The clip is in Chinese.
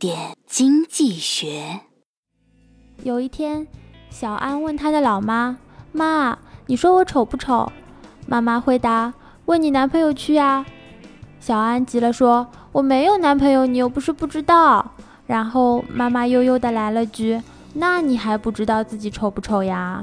点经济学。有一天，小安问他的老妈：“妈，你说我丑不丑？”妈妈回答：“问你男朋友去呀。”小安急了，说：“我没有男朋友，你又不是不知道。”然后妈妈悠悠的来了句：“那你还不知道自己丑不丑呀？”